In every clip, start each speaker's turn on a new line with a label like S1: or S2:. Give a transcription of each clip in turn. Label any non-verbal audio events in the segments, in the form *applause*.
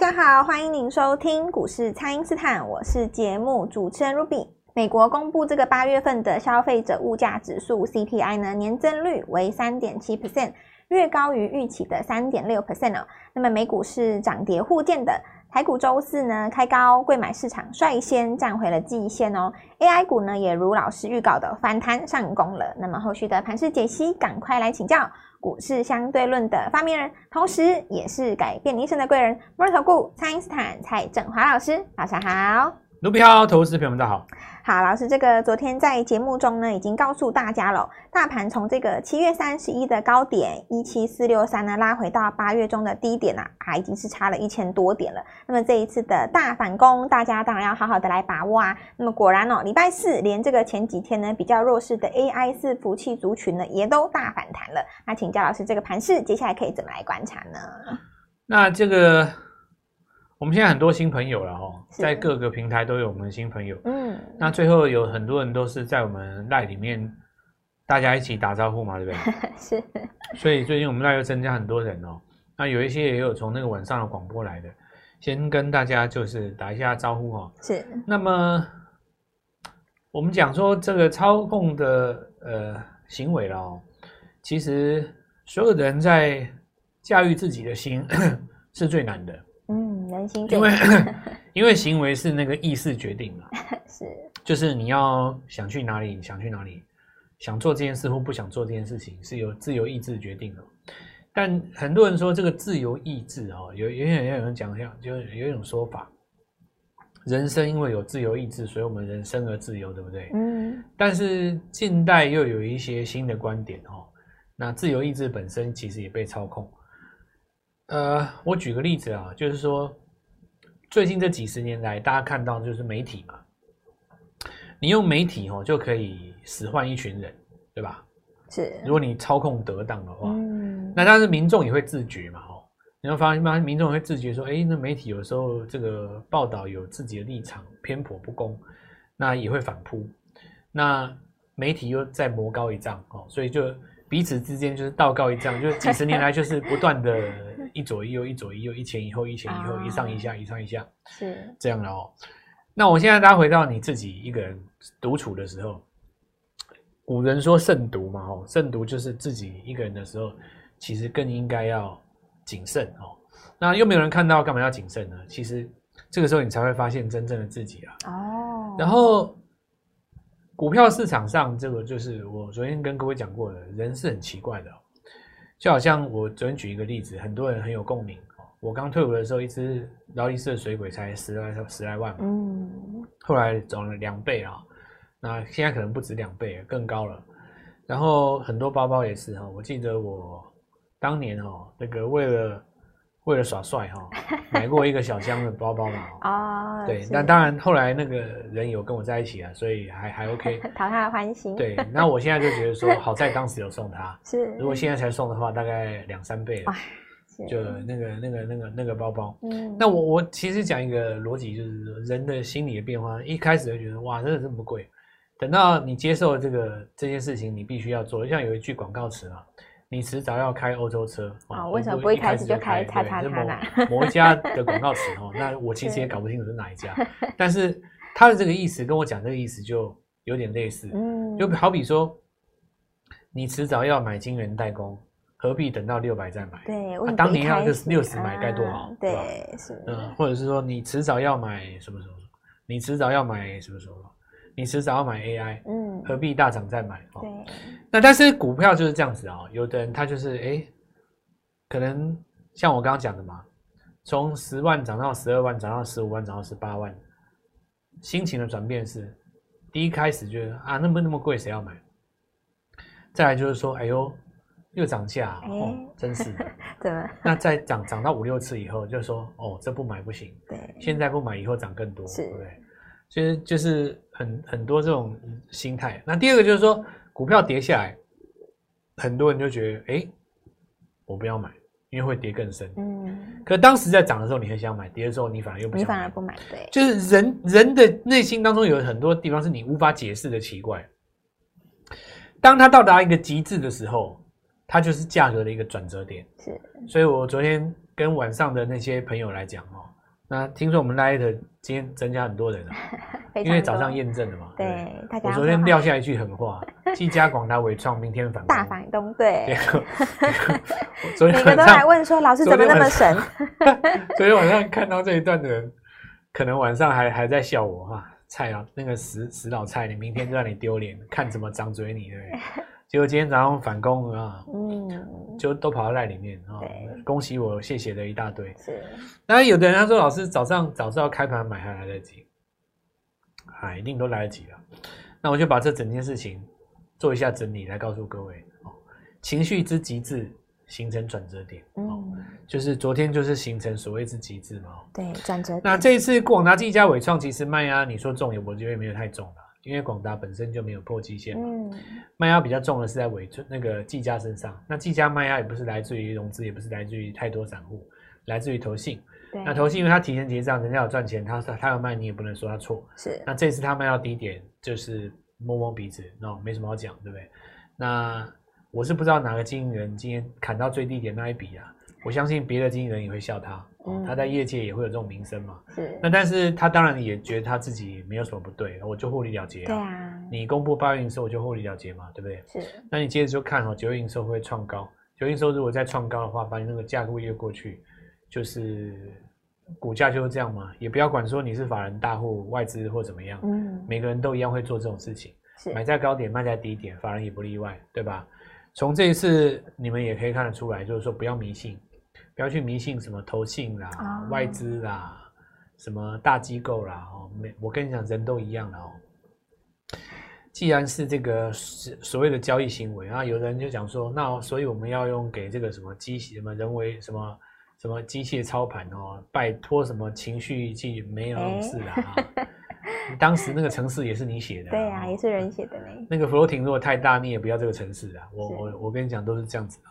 S1: 大家好，欢迎您收听股市蔡因斯坦，我是节目主持人 Ruby。美国公布这个八月份的消费者物价指数 CPI 呢，年增率为三点七 percent，略高于预期的三点六 percent 哦。那么美股是涨跌互见的。台股周四呢开高，贵买市场率先站回了季线哦。AI 股呢也如老师预告的反弹上攻了。那么后续的盘势解析，赶快来请教股市相对论的发明人，同时也是改变你一生的贵人——摩尔投顾蔡因斯坦蔡振华老师，早上好。
S2: 卢比好，投资朋友们大家好。
S1: 好，老师，这个昨天在节目中呢，已经告诉大家了，大盘从这个七月三十一的高点一七四六三呢，拉回到八月中的低点啊，啊，已经是差了一千多点了。那么这一次的大反攻，大家当然要好好的来把握啊。那么果然哦，礼拜四连这个前几天呢比较弱势的 AI 伺服器族群呢，也都大反弹了。那请教老师，这个盘势接下来可以怎么来观察呢？
S2: 那这个。我们现在很多新朋友了哦，在各个平台都有我们的新朋友。嗯，那最后有很多人都是在我们 LINE 里面，大家一起打招呼嘛，对不对？*laughs* 是。所以最近我们 LINE 又增加很多人哦。那有一些也有从那个晚上的广播来的，先跟大家就是打一下招呼哈。是。那么我们讲说这个操控的呃行为了哦，其实所有的人在驾驭自己的心 *coughs* 是最难的。因为 *laughs* 因为行为是那个意识决定的，*laughs* 是就是你要想去哪里，想去哪里，想做这件事或不想做这件事情，是由自由意志决定的。但很多人说这个自由意志哦，有有有有人讲一下，就有一种说法，人生因为有自由意志，所以我们人生而自由，对不对？嗯。但是近代又有一些新的观点哦，那自由意志本身其实也被操控。呃，我举个例子啊，就是说，最近这几十年来，大家看到就是媒体嘛，你用媒体哦就可以使唤一群人，对吧？是。如果你操控得当的话，嗯，那但是民众也会自觉嘛，哦，你会发现吗？民众会自觉说，哎，那媒体有时候这个报道有自己的立场偏颇不公，那也会反扑，那媒体又再魔高一丈哦，所以就彼此之间就是道高一丈，就几十年来就是不断的。一左一右，一左一右，一前一后，一前一后，一上一下，一上一下，是这样的哦。那我现在大家回到你自己一个人独处的时候，古人说慎独嘛，哦，慎独就是自己一个人的时候，其实更应该要谨慎哦。那又没有人看到，干嘛要谨慎呢？其实这个时候你才会发现真正的自己啊。哦。然后股票市场上，这个就是我昨天跟各位讲过的，人是很奇怪的。就好像我昨天举一个例子，很多人很有共鸣。我刚退伍的时候，一只劳力士的水鬼才十来十来万嘛，嗯，后来涨了两倍啊，那现在可能不止两倍，更高了。然后很多包包也是哈，我记得我当年哈，那个为了。为了耍帅哈，买过一个小箱的包包嘛。*laughs* 哦，对，那当然后来那个人有跟我在一起啊，所以还还 *laughs* OK，
S1: 讨他的欢心。
S2: 对，那我现在就觉得说，*laughs* 好在当时有送他。是，如果现在才送的话，大概两三倍了。就那个那个那个那个包包。嗯。那我我其实讲一个逻辑，就是说人的心理的变化，一开始就觉得哇，真的这么贵，等到你接受这个这件事情，你必须要做。像有一句广告词啊。你迟早要开欧洲车啊？为什么不一开始就开他他他呢？某一家的广告词哦，那我其实也搞不清楚是哪一家，*laughs* 但是他的这个意思跟我讲这个意思就有点类似，嗯，就好比说，你迟早要买晶圆代工，何必等到六百再买？对，啊、当年要六六十买该多好，对，是，嗯，或者是说你迟早要买什么什么？你迟早要买什么时候？你迟早要买 AI，嗯，何必大涨再买？哦，对。那但是股票就是这样子啊，有的人他就是哎，可能像我刚刚讲的嘛，从十万涨到十二万，涨到十五万，涨到十八万，心情的转变是，第一开始觉得啊，那么那么贵，谁要买？再来就是说，哎呦，又涨价，哦，真是的。*laughs* 对。那再涨涨到五六次以后，就说哦，这不买不行。对。现在不买，以后涨更多，是，对不对？其实就是很很多这种心态。那第二个就是说，股票跌下来，很多人就觉得，哎，我不要买，因为会跌更深。嗯。可当时在涨的时候，你很想买；跌的时候，你反而又不想买。你反而不买，对。就是人人的内心当中有很多地方是你无法解释的奇怪。当它到达一个极致的时候，它就是价格的一个转折点。是。所以我昨天跟晚上的那些朋友来讲哦，那听说我们 Light 今天增加很多人 *laughs* 了，因为早上验证了嘛。
S1: 对，大
S2: 家。我昨天撂下一句狠话：技嘉、广达、纬创，明天反
S1: 大反攻。对。*laughs*
S2: 昨天
S1: 每个都来问说：“老师怎么那么神？*laughs* ”
S2: 昨天晚上看到这一段的人，可能晚上还还在笑我哈。菜啊，那个死死老菜，你明天就让你丢脸，看怎么掌嘴你，对不对？结果今天早上反攻啊，嗯，就都跑到赖里面啊，恭喜我，谢谢的一大堆。是，那有的人他说，老师早上早知道开盘买还来得及，啊，一定都来得及了。那我就把这整件事情做一下整理，来告诉各位哦，情绪之极致。形成转折点，嗯，就是昨天就是形成所谓之极致嘛，
S1: 对，转折点。
S2: 那这一次广达、技嘉、伟创其实卖压，你说重也，我觉得也没有太重了，因为广达本身就没有破基线嘛，嗯，卖压比较重的是在纬创那个技嘉身上。那技嘉卖压也不是来自于融资，也不是来自于太多散户，来自于投信。那投信因为他提前结账，人家有赚钱，他他要卖，你也不能说他错。是，那这次他卖到低点，就是摸摸鼻子，那没什么好讲，对不对？那。我是不知道哪个经纪人今天砍到最低点那一笔啊，我相信别的经纪人也会笑他，嗯，他在业界也会有这种名声嘛。是。那但是他当然也觉得他自己没有什么不对，我就获利了结啊。对啊。你公布八月营收，我就获利了结嘛，对不对？是。那你接着就看哦，九月营收会创高，九月营收如果再创高的话，把你那个价格越过去，就是股价就是这样嘛。也不要管说你是法人大户、外资或怎么样，嗯，每个人都一样会做这种事情，是。买在高点，卖在低点，法人也不例外，对吧？从这一次，你们也可以看得出来，就是说不要迷信，不要去迷信什么投信啦、哦、外资啦、什么大机构啦。哦，没，我跟你讲，人都一样的哦。既然是这个所谓的交易行为啊，有人就讲说，那所以我们要用给这个什么机器、什么人为、什么什么机械操盘哦，拜托什么情绪去没有事啊。*laughs* 当时那个城市也是你写的，
S1: 对啊，也是人写的呢。
S2: 那个弗洛廷如果太大，你也不要这个城市啊。我我我跟你讲，都是这样子的。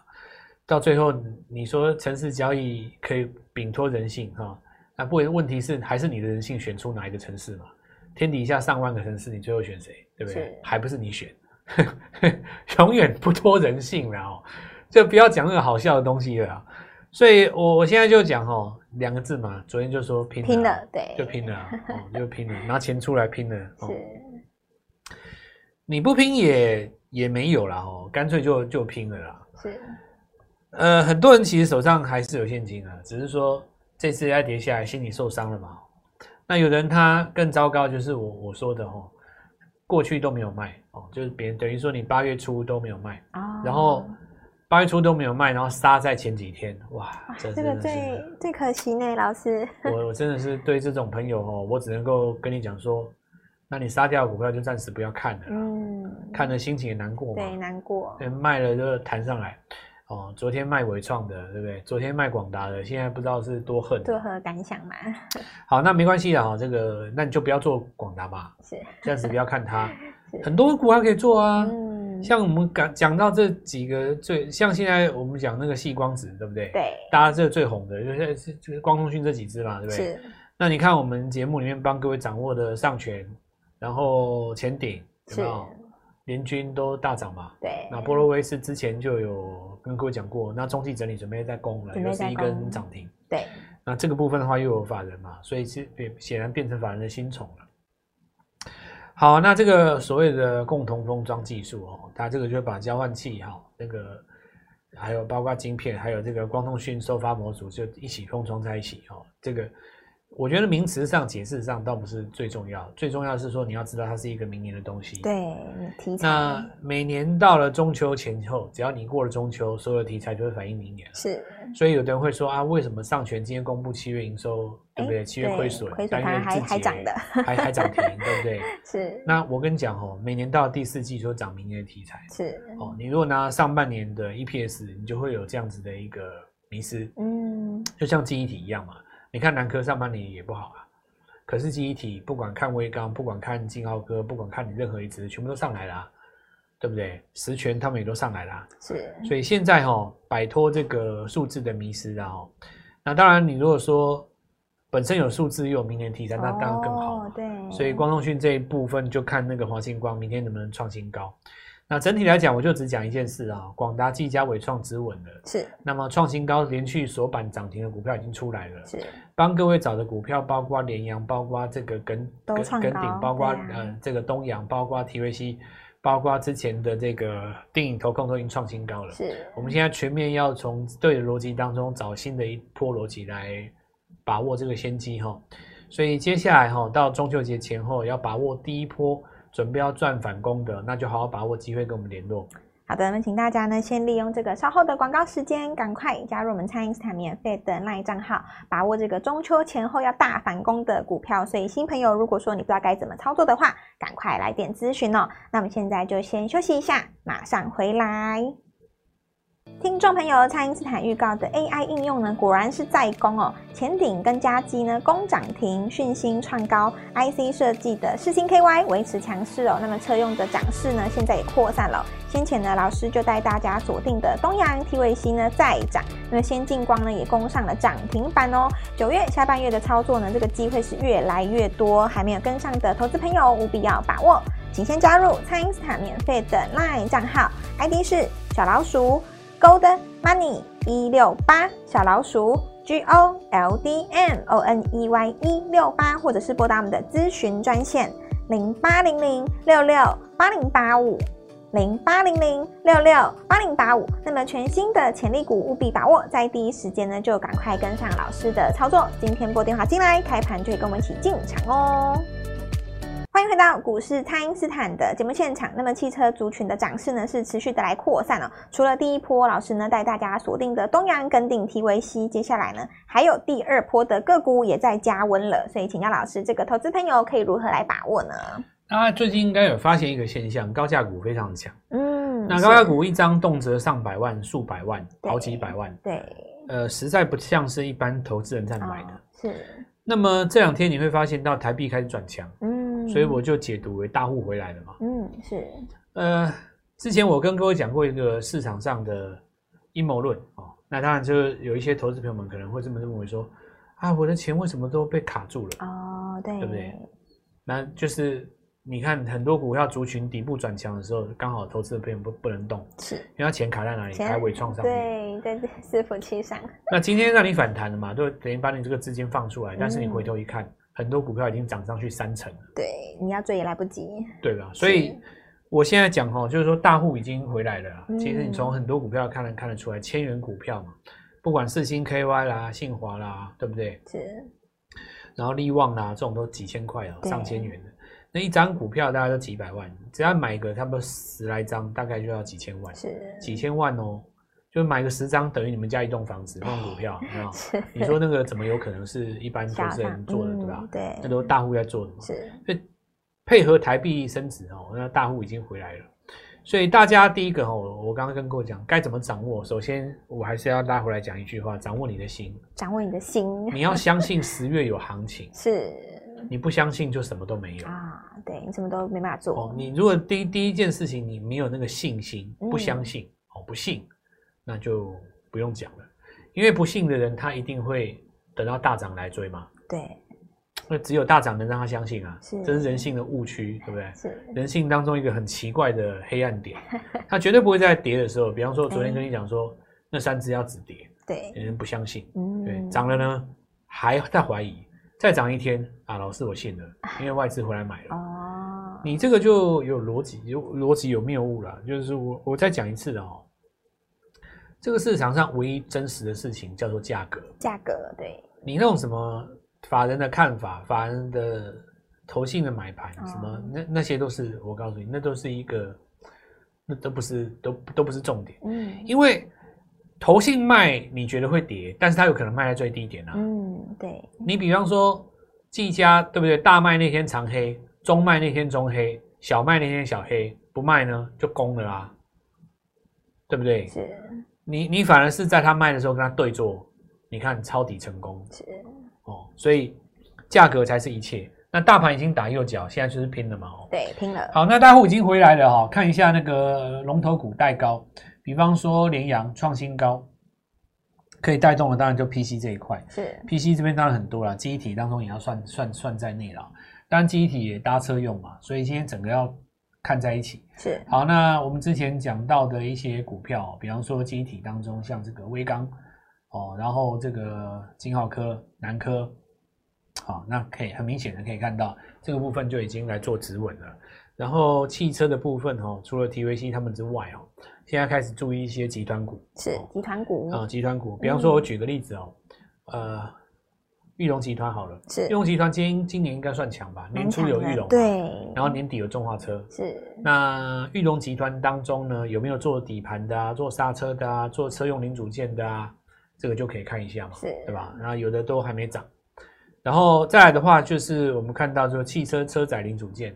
S2: 到最后，你说城市交易可以摒脱人性哈？那不，问题是还是你的人性选出哪一个城市嘛？天底下上万个城市，你最后选谁？对不对？还不是你选，*laughs* 永远不脱人性了哦。就不要讲那个好笑的东西了。所以我我现在就讲哦，两个字嘛，昨天就说拼了，拼了，对，就拼了，哦，就拼了，拿钱出来拼了，哦、是，你不拼也也没有了哦，干脆就就拼了啦，是，呃，很多人其实手上还是有现金啊，只是说这次要跌下来，心里受伤了嘛。那有人他更糟糕，就是我我说的哦，过去都没有卖哦，就是别人等于说你八月初都没有卖啊，然后。八月初都没有卖，然后杀在前几天，哇！这，
S1: 这个最最可惜呢，老师。
S2: 我我真的是对这种朋友哦，我只能够跟你讲说，那你杀掉股票就暂时不要看了，嗯，看了心情也难过嘛，
S1: 对，难过。
S2: 卖了就弹上来，哦，昨天卖伟创的，对不对？昨天卖广达的，现在不知道是多恨，
S1: 作何感想嘛？*laughs*
S2: 好，那没关系的哈，这个那你就不要做广达吧，是，暂时不要看它，*laughs* 很多股还可以做啊。嗯像我们讲讲到这几个最像现在我们讲那个细光子，对不对？对，大家这个最红的就是就是光通讯这几只嘛，对不对？是。那你看我们节目里面帮各位掌握的上诠，然后前顶，有没有？联军都大涨嘛。对。那波罗威斯之前就有跟各位讲过，那中期整理准备在攻了，又是一根涨停。对。那这个部分的话又有法人嘛，所以是显然变成法人的新宠了。好，那这个所谓的共同封装技术哦，它这个就把交换器哈，那个还有包括晶片，还有这个光通讯收发模组就一起封装在一起哦，这个。我觉得名词上、解释上倒不是最重要，最重要的是说你要知道它是一个明年的东西。
S1: 对，题材。
S2: 那每年到了中秋前后，只要你过了中秋，所有的题材就会反映明年了。是。所以有的人会说啊，为什么上全今天公布七月营收，对不对？七月亏损，但月还还涨的，还还涨停，对不对？*laughs* 是。那我跟你讲哦，每年到了第四季就涨明年的题材。是。哦，你如果拿上半年的 EPS，你就会有这样子的一个迷失。嗯。就像记忆体一样嘛。你看南科上半年也不好啊，可是记忆体不管看威刚，不管看金浩哥，不管看你任何一只，全部都上来了啊，对不对？实权他们也都上来了，是。所以现在哈，摆脱这个数字的迷思啊，那当然你如果说本身有数字又有明年题材，那当然更好。对。所以光通讯这一部分就看那个华星光明天能不能创新高。那整体来讲，我就只讲一件事啊，广达、技嘉、纬创止稳了。
S1: 是。
S2: 那么创新高连续锁板涨停的股票已经出来了。
S1: 是。
S2: 帮各位找的股票包括联阳，包括这个跟跟跟鼎，包括、啊、呃这个东阳，包括 TVC，包括之前的这个电影投控都已经创新高了。
S1: 是。我
S2: 们现在全面要从对的逻辑当中找新的一波逻辑来把握这个先机哈。所以接下来哈到中秋节前后要把握第一波。准备要赚反攻的，那就好好把握机会，跟我们联络。
S1: 好的，那请大家呢先利用这个稍后的广告时间，赶快加入我们蔡因斯坦免费的 LINE 账号，把握这个中秋前后要大反攻的股票。所以新朋友，如果说你不知道该怎么操作的话，赶快来电咨询哦。那我们现在就先休息一下，马上回来。听众朋友，蔡因斯坦预告的 AI 应用呢，果然是在攻哦。前顶跟加基呢，攻涨停，讯芯创高，IC 设计的世星 KY 维持强势哦。那么车用的涨势呢，现在也扩散了。先前呢，老师就带大家锁定的东阳 TVC 呢再涨，那么先进光呢也攻上了涨停板哦。九月下半月的操作呢，这个机会是越来越多，还没有跟上的投资朋友务必要把握，请先加入蔡因斯坦免费的 LINE 账号，ID 是小老鼠。Gold Money 一六八小老鼠 G O L D M O N E Y 一六八，或者是拨打我们的咨询专线零八零零六六八零八五零八零零六六八零八五。那么全新的潜力股务必把握，在第一时间呢就赶快跟上老师的操作。今天拨电话进来，开盘就会跟我们一起进场哦。欢迎回到股市，蔡因斯坦的节目现场。那么汽车族群的涨势呢，是持续的来扩散哦。除了第一波老师呢带大家锁定的东阳、跟定、TVC，接下来呢还有第二波的个股也在加温了。所以请教老师，这个投资朋友可以如何来把握呢？
S2: 那最近应该有发现一个现象，高价股非常强。嗯，那高价股一张动辄上百万、数百万、好几百万。
S1: 对，
S2: 呃，实在不像是一般投资人在买的。
S1: 哦、是。
S2: 那么这两天你会发现到台币开始转强。嗯。所以我就解读为大户回来了嘛。
S1: 嗯，是。
S2: 呃，之前我跟各位讲过一个市场上的阴谋论哦，那当然就有一些投资朋友们可能会这么认为说，啊，我的钱为什么都被卡住了？
S1: 哦，对，
S2: 对不对？那就是你看很多股票族群底部转强的时候，刚好投资的朋友不不能动，
S1: 是，
S2: 因为他钱卡在哪里？卡在尾创上面。
S1: 对，在伺服器上。*laughs*
S2: 那今天让你反弹了嘛，就等于把你这个资金放出来，但是你回头一看。嗯很多股票已经涨上去三成了，
S1: 对，你要追也来不及，
S2: 对吧？所以我现在讲哦，就是说大户已经回来了。嗯、其实你从很多股票看能看得出来，千元股票嘛，不管四星 KY 啦、信华啦，对不对？
S1: 是。
S2: 然后利旺啦，这种都几千块啊，上千元的，那一张股票大概都几百万，只要买个差不多十来张，大概就要几千万，
S1: 是
S2: 几千万哦。就买个十张，等于你们家一栋房子，那种股票，有没有？*laughs* 你说那个怎么有可能是一般投资人做的，对吧？
S1: 对，
S2: 那都大户在做的嘛。
S1: 是，
S2: 所以配合台币升值哦，那大户已经回来了。所以大家第一个哦，我刚刚跟各位讲该怎么掌握。首先，我还是要拉回来讲一句话：掌握你的心，
S1: 掌握你的心。
S2: 你要相信十月有行情，
S1: 是。
S2: 你不相信就什么都没有
S1: 啊。对，你什么都没办法做。
S2: 哦，你如果第一第一件事情你没有那个信心，不相信、嗯、哦，不信，那就。不用讲了，因为不信的人他一定会等到大涨来追嘛。
S1: 对，
S2: 那只有大涨能让他相信啊，
S1: 是，
S2: 这是人性的误区，对不对？
S1: 是
S2: 人性当中一个很奇怪的黑暗点，*laughs* 他绝对不会在跌的时候，比方说昨天跟你讲说那三只要止跌，
S1: 对，
S2: 人不相信，
S1: 嗯，
S2: 对，涨了呢还在怀疑，再涨一天啊，老师我信了，*laughs* 因为外资回来买了。哦，你这个就有逻辑，有逻辑有谬误了，就是我我再讲一次的哦。这个市场上唯一真实的事情叫做价格，
S1: 价格对。
S2: 你那种什么法人的看法、法人的投信的买盘，什么那那些都是我告诉你，那都是一个，那都不是都都不是重点。嗯，因为投信卖你觉得会跌，但是它有可能卖在最低点啊。
S1: 嗯，对。
S2: 你比方说技嘉对不对？大卖那天长黑，中卖那天中黑，小卖那天小黑，不卖呢就攻了啊，对不对？
S1: 是。
S2: 你你反而是在他卖的时候跟他对坐，你看抄底成功
S1: 是
S2: 哦，所以价格才是一切。那大盘已经打右脚，现在就是拼了嘛哦。
S1: 对，拼了。
S2: 好，那大户已经回来了哈，看一下那个龙头股带高，比方说联阳创新高，可以带动的当然就 PC 这一块
S1: 是
S2: PC 这边当然很多了，记忆体当中也要算算算在内了，当然记忆体也搭车用嘛，所以今天整个要看在一起。
S1: 是。
S2: 好，那我们之前讲到的一些股票，比方说记忆体当中，像这个威刚哦，然后这个金浩科、南科，好，那可以很明显的可以看到这个部分就已经来做止稳了。然后汽车的部分哦，除了 TVC 他们之外哦，现在开始注意一些集团股，
S1: 是集团股
S2: 啊，集团股。比方说，我举个例子哦，嗯、呃，裕隆集团好了，
S1: 是裕
S2: 隆集团今今年应该算强吧？年初有裕隆，
S1: 对，
S2: 然后年底有中华车，
S1: 是。
S2: 那裕隆集团当中呢，有没有做底盘的啊？做刹车的啊？做车用零组件的啊？这个就可以看一下嘛，
S1: 是，
S2: 对吧？然后有的都还没涨，然后再来的话，就是我们看到这个汽车车载零组件。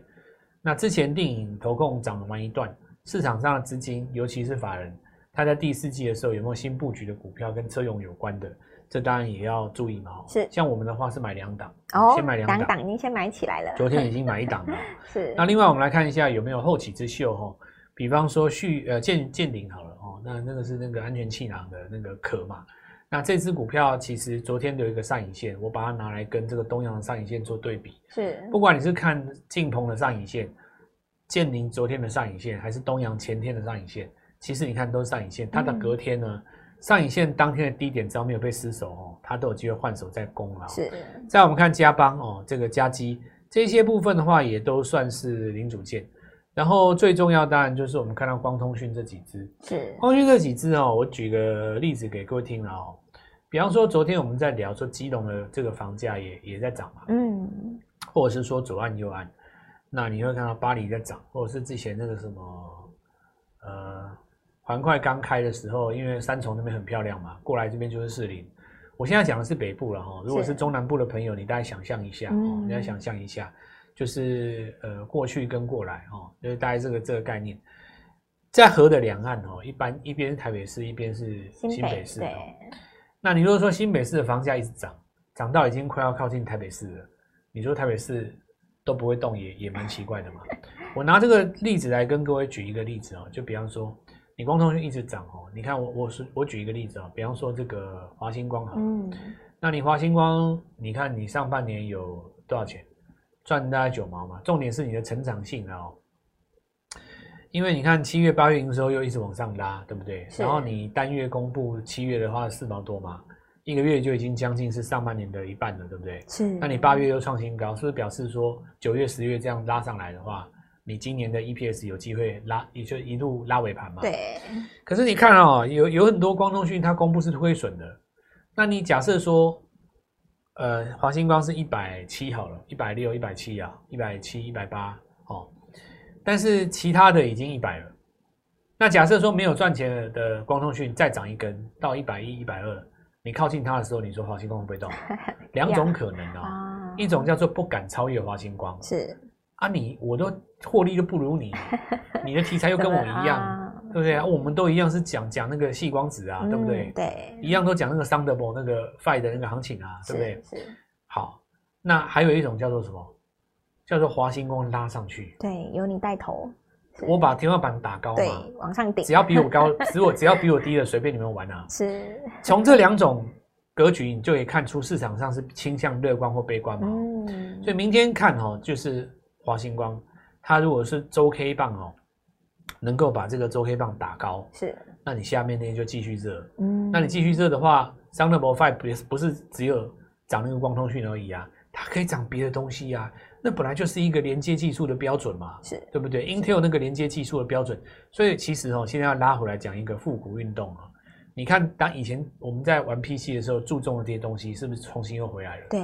S2: 那之前电影投控涨完一段，市场上的资金，尤其是法人，他在第四季的时候有没有新布局的股票跟车用有关的？这当然也要注意嘛。
S1: 是，
S2: 像我们的话是买两档，
S1: 哦，
S2: 先买两档，
S1: 两档已经先买起来了。
S2: 昨天已经买一档了。*laughs*
S1: 是。
S2: 那另外我们来看一下有没有后起之秀哈，比方说续呃见见顶好了哦，那那个是那个安全气囊的那个壳嘛。那这支股票其实昨天有一个上影线，我把它拿来跟这个东阳的上影线做对比。
S1: 是，不
S2: 管你是看晋鹏的上影线、建宁昨天的上影线，还是东阳前天的上影线，其实你看都是上影线。它的隔天呢，嗯、上影线当天的低点只要没有被失守哦，它都有机会换手再攻了。
S1: 是。
S2: 再我们看加邦哦，这个加基这些部分的话，也都算是零组件。然后最重要当然就是我们看到光通讯这几只，
S1: 是
S2: 光通讯这几只哦，我举个例子给各位听了哦。比方说，昨天我们在聊说基隆的这个房价也也在涨嘛，
S1: 嗯，
S2: 或者是说左岸右岸，那你会看到巴黎在涨，或者是之前那个什么，呃，环快刚开的时候，因为三重那边很漂亮嘛，过来这边就是士林。我现在讲的是北部了哈，如果是中南部的朋友，你大概想象一下哦，你大概想象一下，就是呃过去跟过来哦，就是大概这个这个概念，在河的两岸哦，一般一边是台北市，一边是新北市。那你如果说新北市的房价一直涨，涨到已经快要靠近台北市了，你说台北市都不会动也，也也蛮奇怪的嘛。我拿这个例子来跟各位举一个例子哦，就比方说，你光通讯一直涨哦，你看我我是我举一个例子哦，比方说这个华星光哈，嗯，那你华星光，你看你上半年有多少钱？赚大概九毛嘛，重点是你的成长性哦。因为你看七月八月营收又一直往上拉，对不对？然后你单月公布七月的话四毛多嘛，一个月就已经将近是上半年的一半了，对不对？
S1: 是。
S2: 那你八月又创新高，是不是表示说九月十月这样拉上来的话，你今年的 EPS 有机会拉，也就一路拉尾盘嘛？
S1: 对。
S2: 可是你看哦，有有很多光通讯它公布是亏损的，那你假设说，呃，华星光是一百七好了，一百六、一百七啊，一百七、一百八，哦。但是其他的已经一百了，那假设说没有赚钱的光通讯再涨一根到一百一、一百二，你靠近它的时候，你说华星光会不会动？*laughs* 两种可能啊，一种叫做不敢超越华星光，
S1: 是
S2: 啊，你我都获利都不如你，你的题材又跟我一样，*laughs* 对不对啊？我们都一样是讲讲那个细光子啊，对不对？
S1: 对，
S2: 一样都讲那个 Thunderbolt 那个 Five 的那个行情啊，对不对？
S1: 是
S2: 好，那还有一种叫做什么？叫做华星光拉上去，
S1: 对，由你带头，
S2: 我把天花板打高嘛，
S1: 对，往上顶，
S2: 只要比我高，*laughs* 只我只要比我低的，随便你们玩啊。
S1: 是，*laughs*
S2: 从这两种格局，你就可以看出市场上是倾向乐观或悲观嘛。嗯，所以明天看哦，就是华星光，它如果是周 K 棒哦，能够把这个周 K 棒打高，
S1: 是，
S2: 那你下面那些就继续热，嗯，那你继续热的话，Thunderbolt 5不是不是只有涨那个光通讯而已啊，它可以涨别的东西啊。那本来就是一个连接技术的标准嘛，
S1: 是
S2: 对不对？Intel 那个连接技术的标准，所以其实哦，现在要拉回来讲一个复古运动啊。你看，当以前我们在玩 PC 的时候注重的这些东西，是不是重新又回来了？
S1: 对，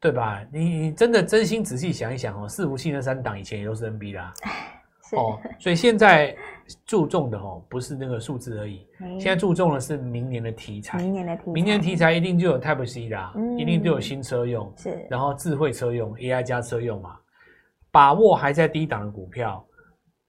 S2: 对吧？你你真的真心仔细想一想哦，伺服器那三档以前也都是 NB 啦。哦，*laughs* 所以现在注重的哦，不是那个数字而已，现在注重的是明年的题材。
S1: 明年的题材，
S2: 明年题材一定就有 Type C 啦，一定都有新车用，
S1: 是，
S2: 然后智慧车用，AI 加车用嘛。把握还在低档的股票，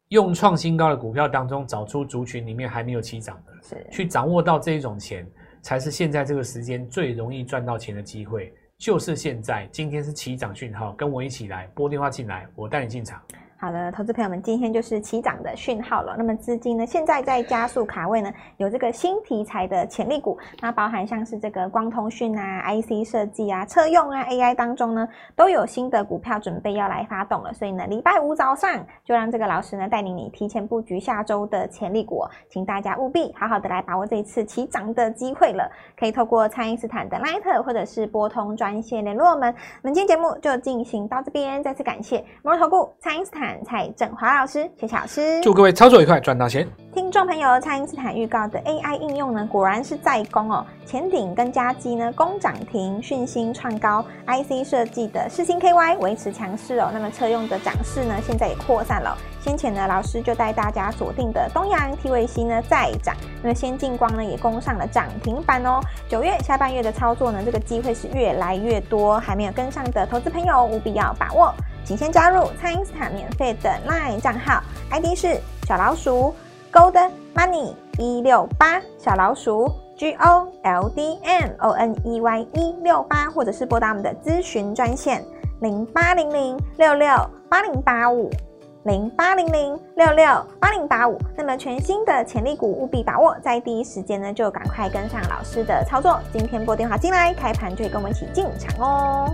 S2: 用创新高的股票当中找出族群里面还没有起涨的，去掌握到这一种钱，才是现在这个时间最容易赚到钱的机会。就是现在，今天是起涨讯号，跟我一起来拨电话进来，我带你进场。
S1: 好的，投资朋友们，今天就是起涨的讯号了。那么资金呢，现在在加速卡位呢，有这个新题材的潜力股，那包含像是这个光通讯啊、IC 设计啊、车用啊、AI 当中呢，都有新的股票准备要来发动了。所以呢，礼拜五早上就让这个老师呢带领你提前布局下周的潜力股，请大家务必好好的来把握这一次起涨的机会了。可以透过蔡因斯坦的 Line 或者是拨通专线联络我们。那么今天节目就进行到这边，再次感谢摩尔投顾蔡因斯坦。蔡振华老师，谢谢老师，
S2: 祝各位操作愉快，赚到钱。
S1: 听众朋友，蔡因斯坦预告的 AI 应用呢，果然是在攻哦。前顶跟加基呢，攻涨停，讯芯创高，IC 设计的世星 KY 维持强势哦。那么车用的涨势呢，现在也扩散了。先前呢，老师就带大家锁定的东阳 TVC 呢再涨，那么先进光呢也攻上了涨停板哦。九月下半月的操作呢，这个机会是越来越多，还没有跟上的投资朋友务必要把握。请先加入蔡因斯坦免费的 LINE 账号，ID 是小老鼠 Gold Money 一六八，小老鼠 G O L D M O N E Y 一六八，或者是拨打我们的咨询专线零八零零六六八零八五零八零零六六八零八五。那么全新的潜力股务必把握，在第一时间呢就赶快跟上老师的操作。今天拨电话进来，开盘就可以跟我们一起进场哦。